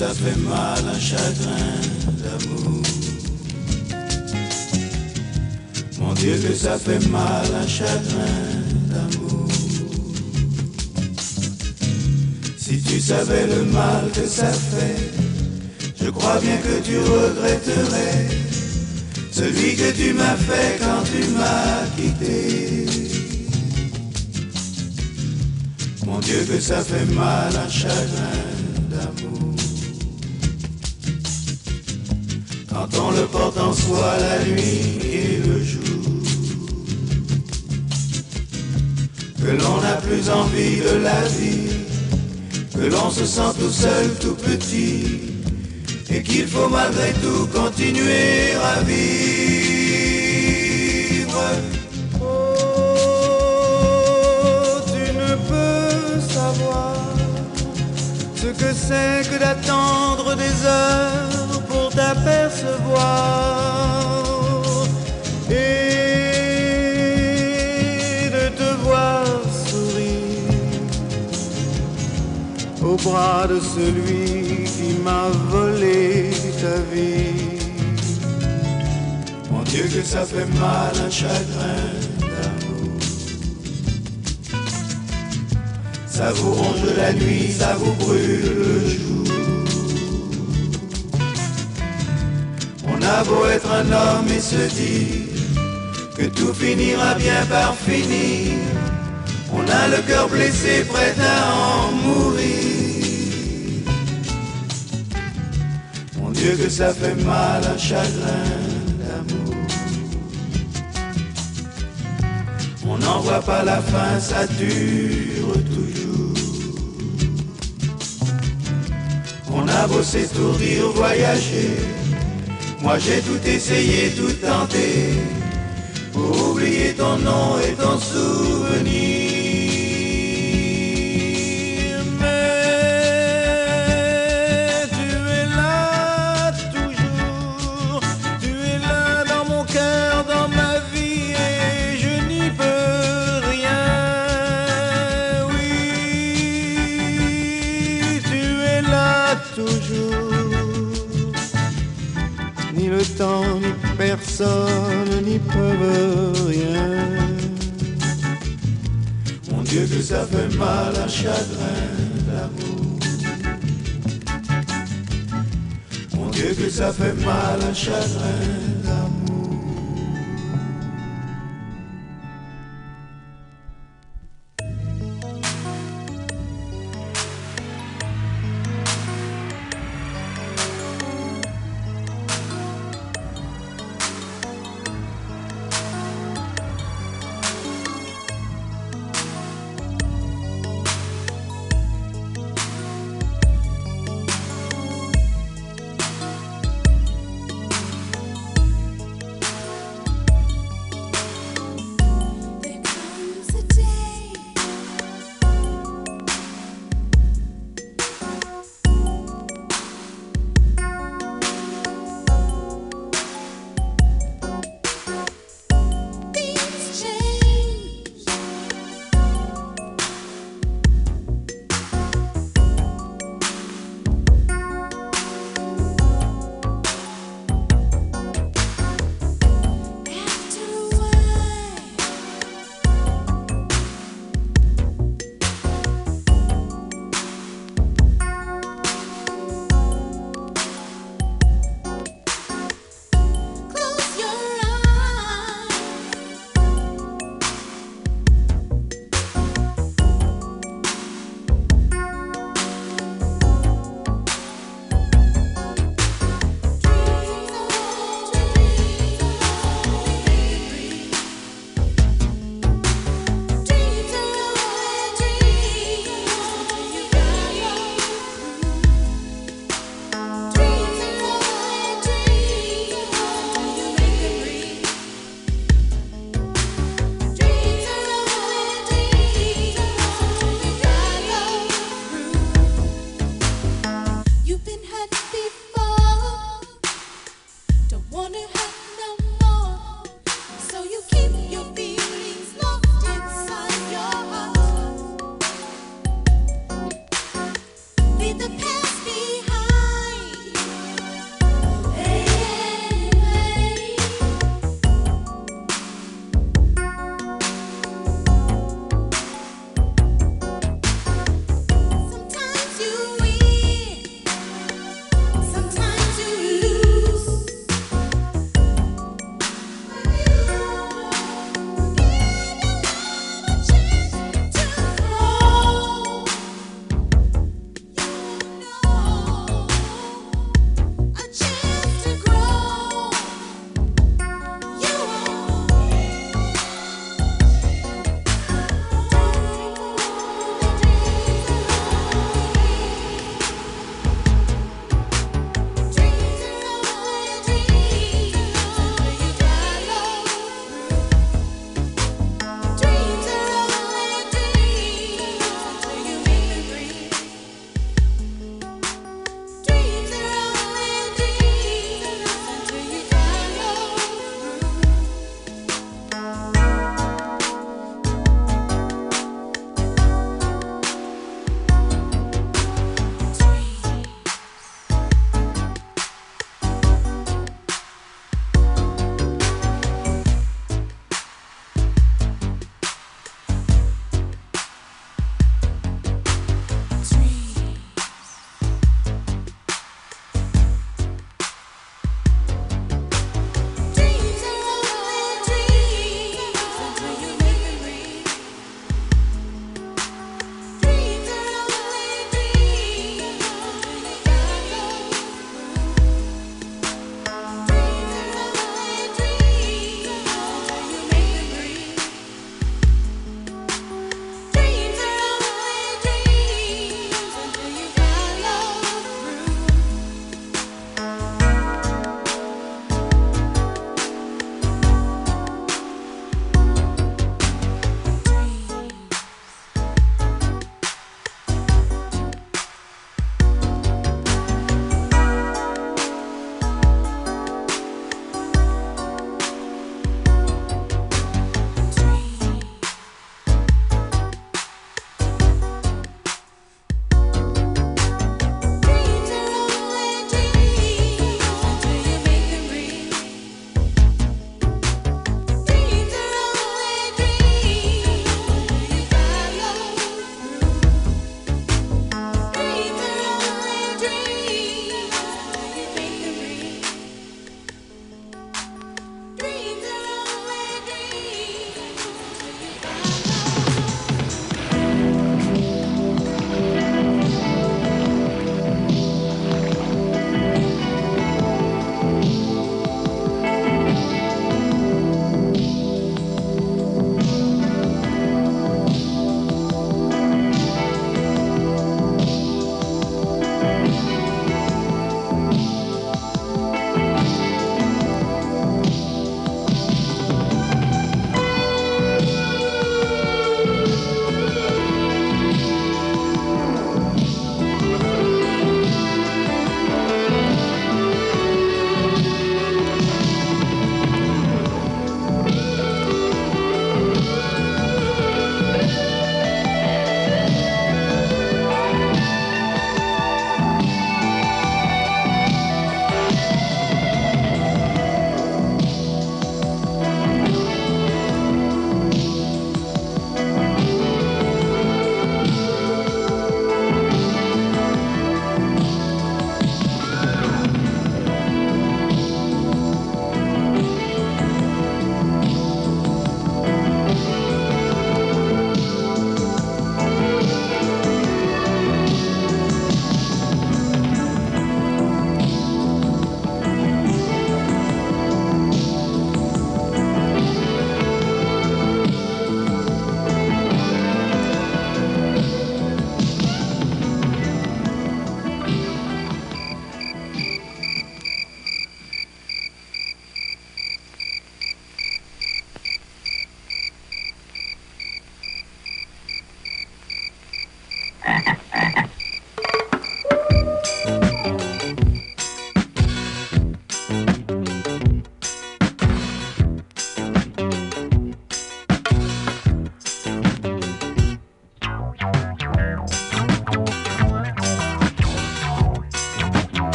ça fait mal un chagrin d'amour. Mon Dieu que ça fait mal un chagrin d'amour. Si tu savais le mal que ça fait, je crois bien que tu regretterais celui que tu m'as fait quand tu m'as quitté. Mon Dieu que ça fait mal un chagrin Quand on le porte en soi la nuit et le jour. Que l'on n'a plus envie de la vie. Que l'on se sent tout seul, tout petit. Et qu'il faut malgré tout continuer à vivre. Oh, tu ne peux savoir ce que c'est que d'attendre des heures pour t'apercevoir et de te voir sourire au bras de celui qui m'a volé ta vie. Mon Dieu que ça fait mal un chagrin d'amour. Ça vous ronge la nuit, ça vous brûle le jour. A beau être un homme et se dire que tout finira bien par finir. On a le cœur blessé, prêt à en mourir. Mon Dieu que ça fait mal un chagrin d'amour. On n'en voit pas la fin, ça dure toujours. On a beau s'étourdir, voyager. Moi j'ai tout essayé, tout tenté. Pour oublier ton nom et ton souvenir. Mal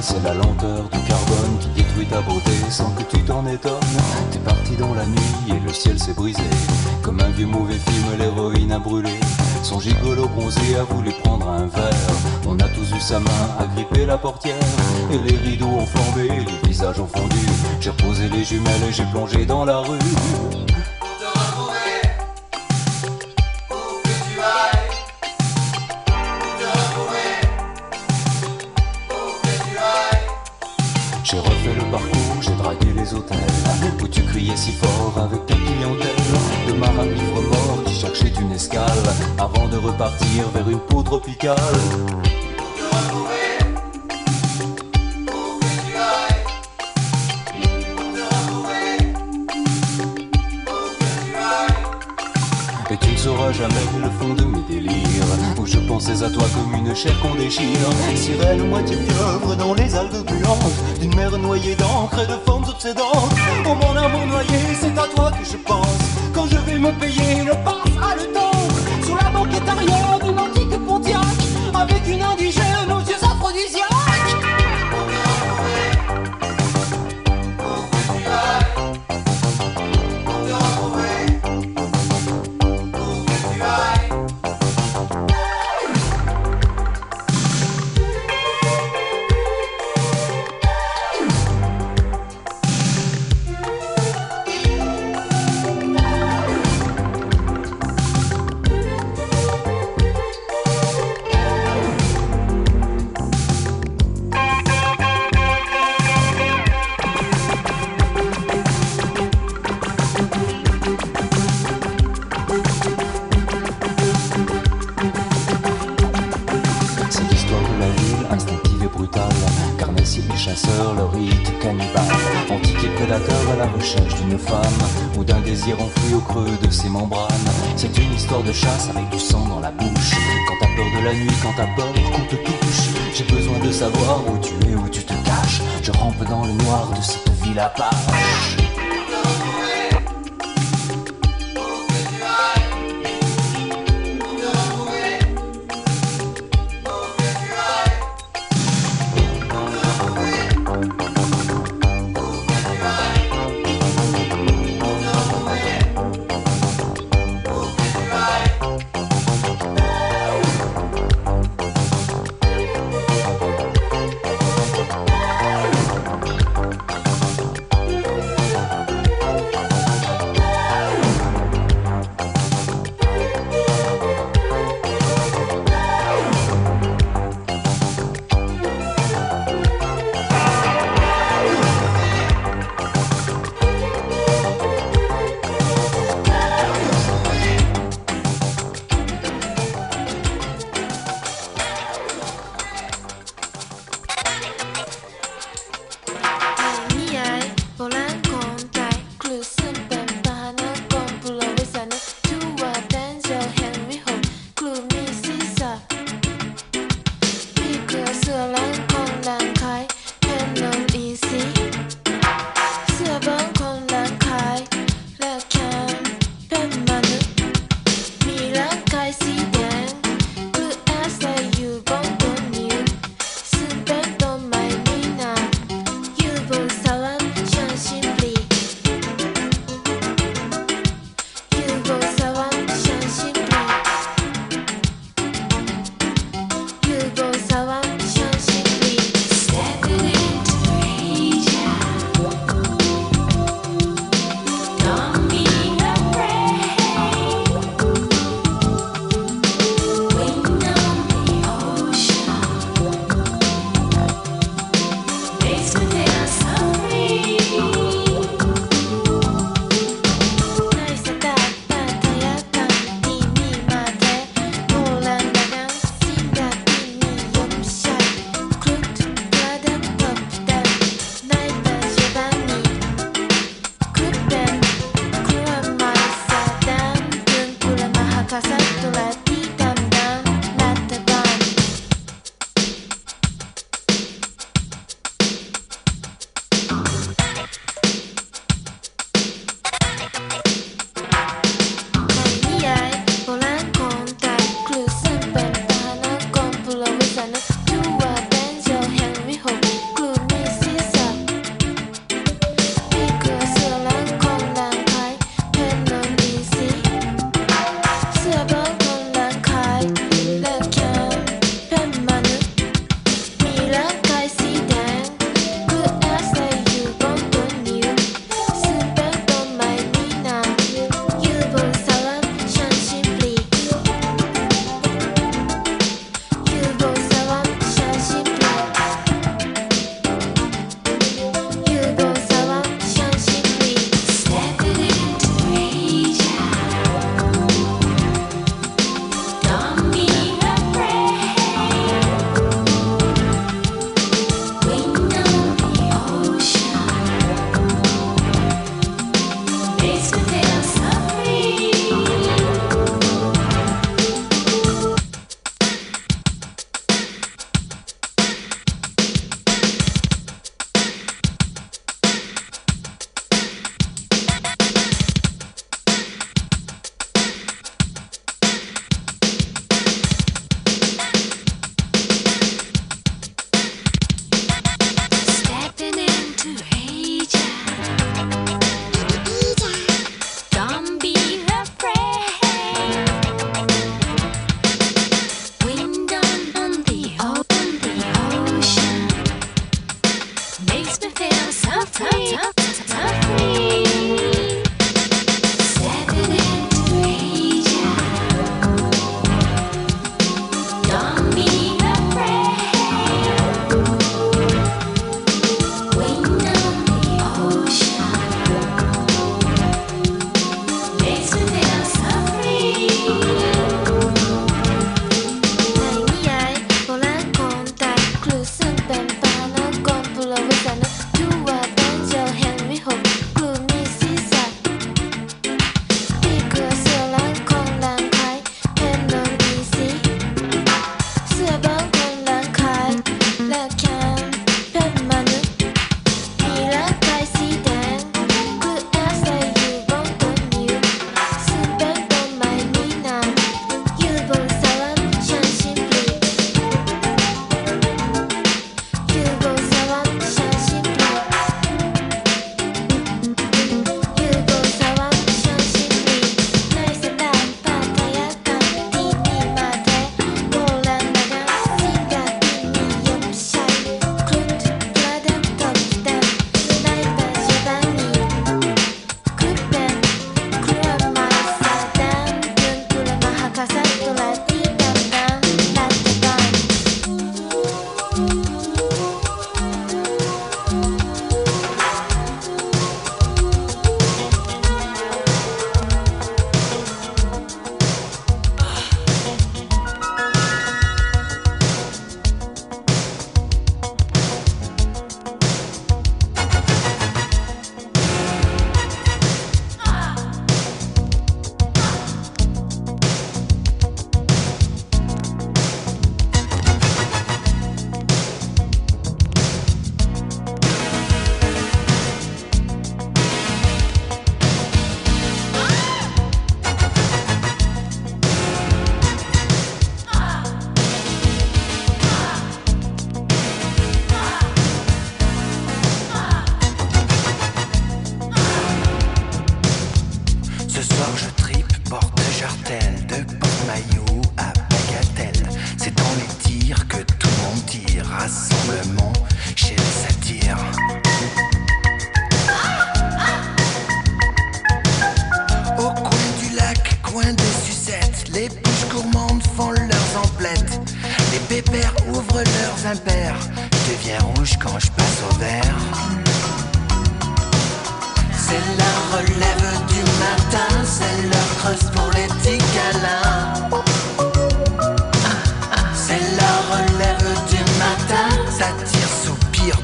c'est la lenteur du carbone qui détruit ta beauté sans que tu t'en étonnes. T'es parti dans la nuit et le ciel s'est brisé. Comme un vieux mauvais film, l'héroïne a brûlé. Son gigolo bronzé a voulu prendre un verre. On a tous eu sa main à gripper la portière. Et les rideaux ont flambé, les visages ont fondu. J'ai reposé les jumelles et j'ai plongé dans la rue. Le parcours, j'ai dragué les hôtels. Où tu criais si fort avec ta clientèle. De maramifres morts qui cherchaient une escale Avant de repartir vers une peau tropicale jamais le fond de mes délires Où je pensais à toi comme une chair qu'on déchire. Sirène moitié pieuvre dans les algues gluantes D'une mer noyée d'encre et de formes obsédantes. Oh mon amour noyé, c'est à toi que je pense. Quand je vais me payer une passe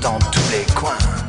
Moi, non d'une pipe,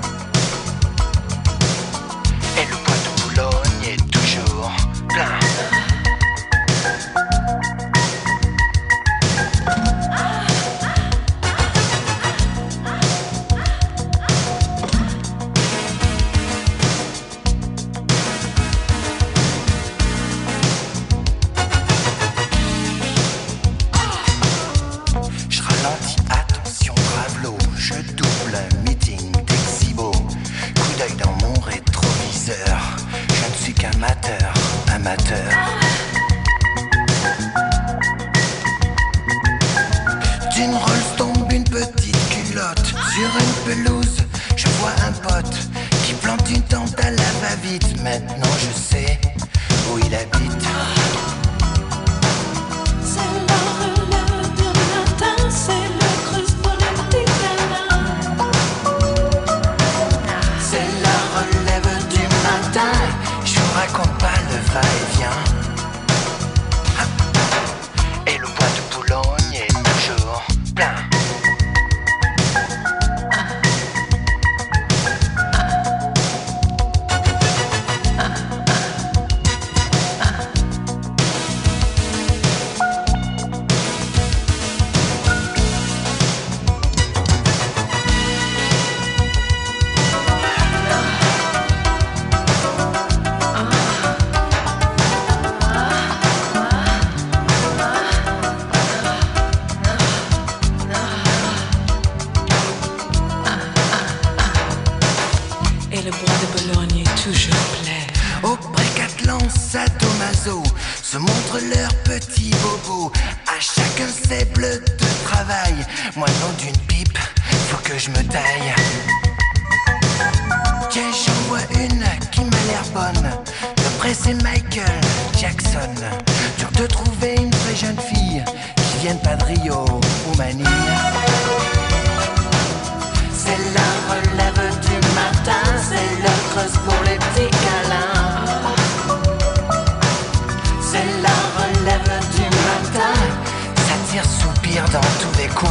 soupir dans tous les coins.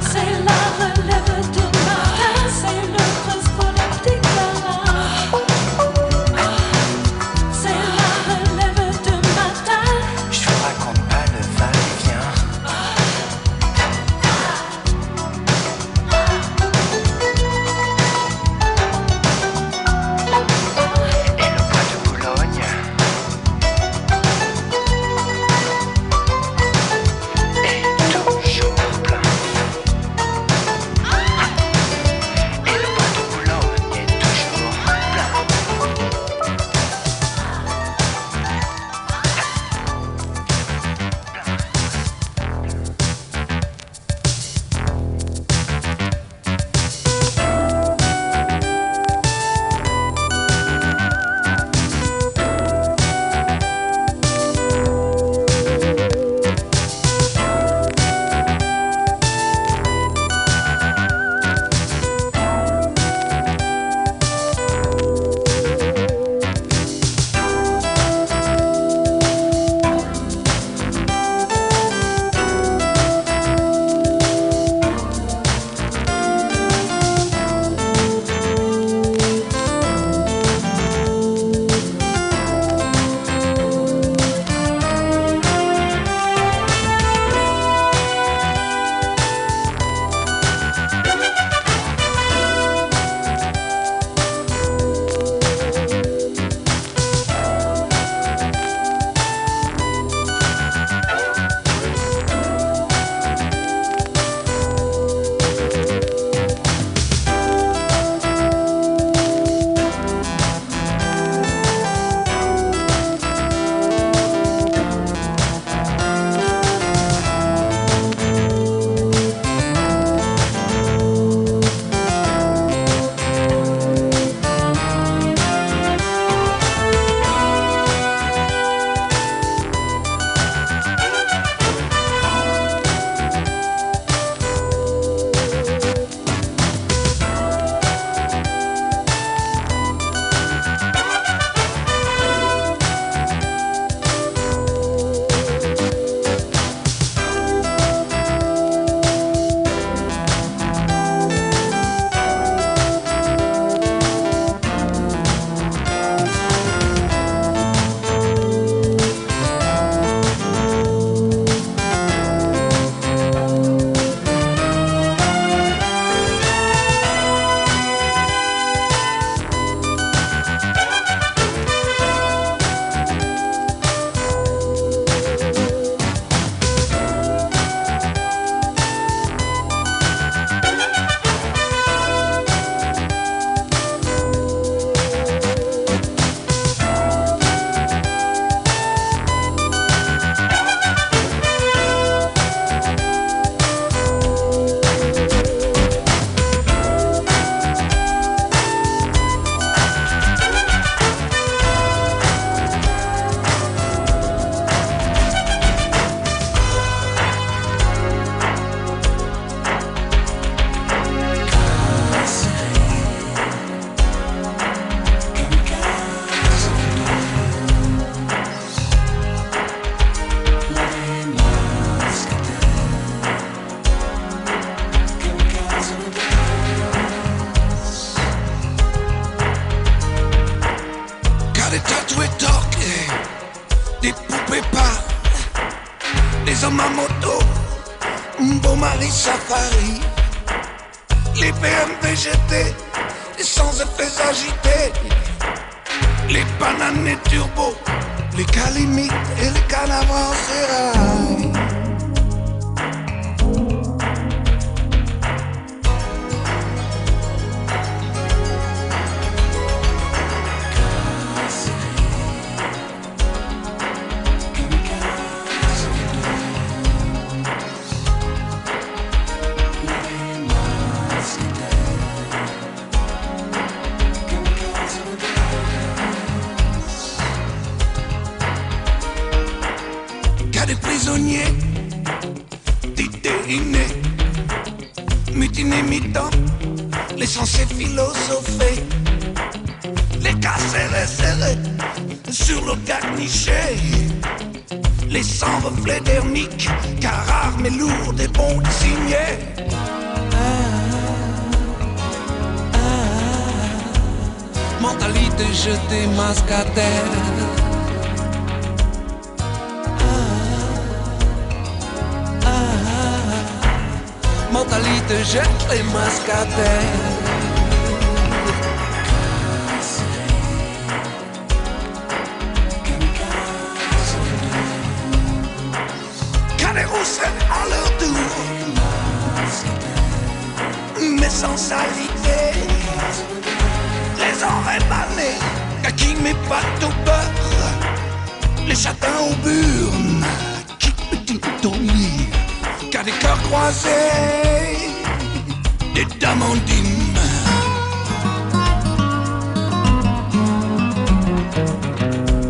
C'est la relève prisonnier d'idées innées, mutinés mi-temps, les censés philosopher, les casser serrés sur le garnichet, les sans reflets dermiques, car armes et lourdes et bons signés. Mentalité jetée masque à terre Mentalité jette les masques à leur tour. Mais sans salité. Les oreilles. Qui pas au beurre. Les châtains au burn. Qui lit. Qu'a des cœurs croisés. Des damandines.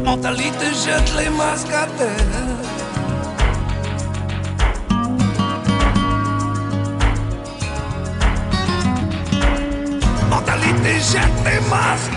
Mentalité jette les masques à terre. Mentalité jette les masques.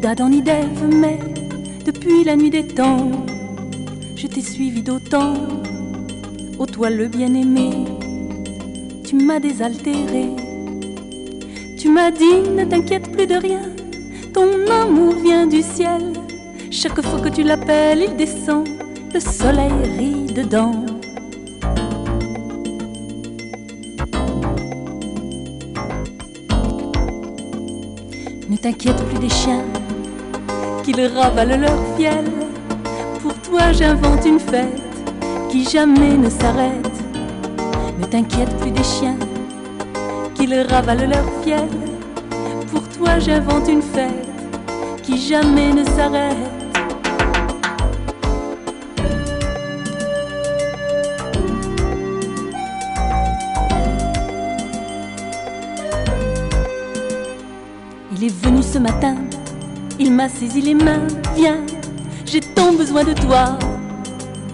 d'Adam ni d'Ève, mais depuis la nuit des temps, je t'ai suivi d'autant. Ô toi le bien-aimé, tu m'as désaltéré. Tu m'as dit ne t'inquiète plus de rien, ton amour vient du ciel. Chaque fois que tu l'appelles, il descend, le soleil rit dedans. Ne t'inquiète plus des chiens, qu'ils ravalent leur fiel. Pour toi, j'invente une fête qui jamais ne s'arrête. Ne t'inquiète plus des chiens, qu'ils ravalent leur fiel. Pour toi, j'invente une fête qui jamais ne s'arrête. M'a saisi les mains. Viens, j'ai tant besoin de toi,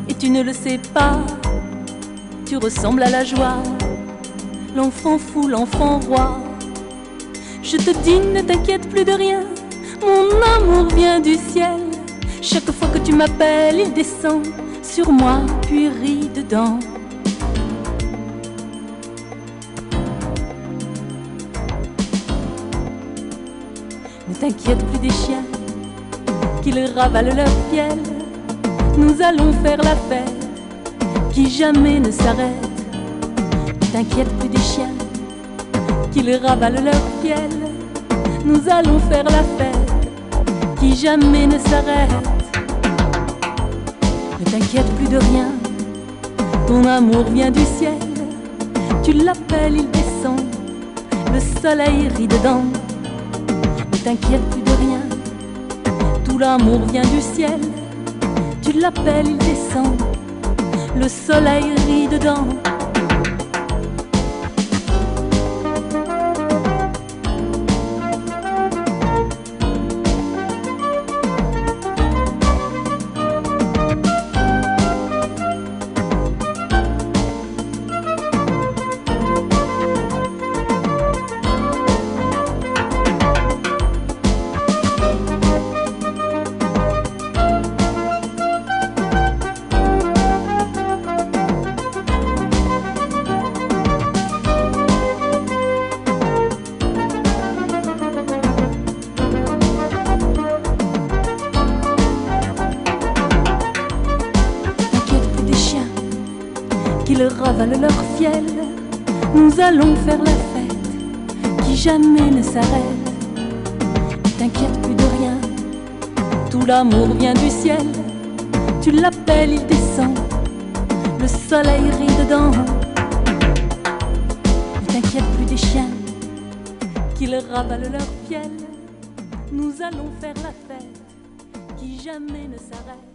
et tu ne le sais pas. Tu ressembles à la joie, l'enfant fou, l'enfant roi. Je te dis, ne t'inquiète plus de rien, mon amour vient du ciel. Chaque fois que tu m'appelles, il descend sur moi, puis rit dedans. Ne t'inquiète plus des chiens, qu'ils ravalent leur fiel. Nous allons faire la fête qui jamais ne s'arrête. T'inquiète plus des chiens, qu'ils ravalent leur fiel. Nous allons faire la fête qui jamais ne s'arrête. Ne t'inquiète plus de rien, ton amour vient du ciel. Tu l'appelles, il descend, le soleil rit dedans. Ne t'inquiète plus l'amour vient du ciel. Tu l'appelles, il descend, le soleil rit dedans. S'arrête. T'inquiète plus de rien, tout l'amour vient du ciel. Tu l'appelles, il descend, le soleil rit dedans. Ne t'inquiète plus des chiens, qu'ils ravalent leur fiel. Nous allons faire la fête qui jamais ne s'arrête.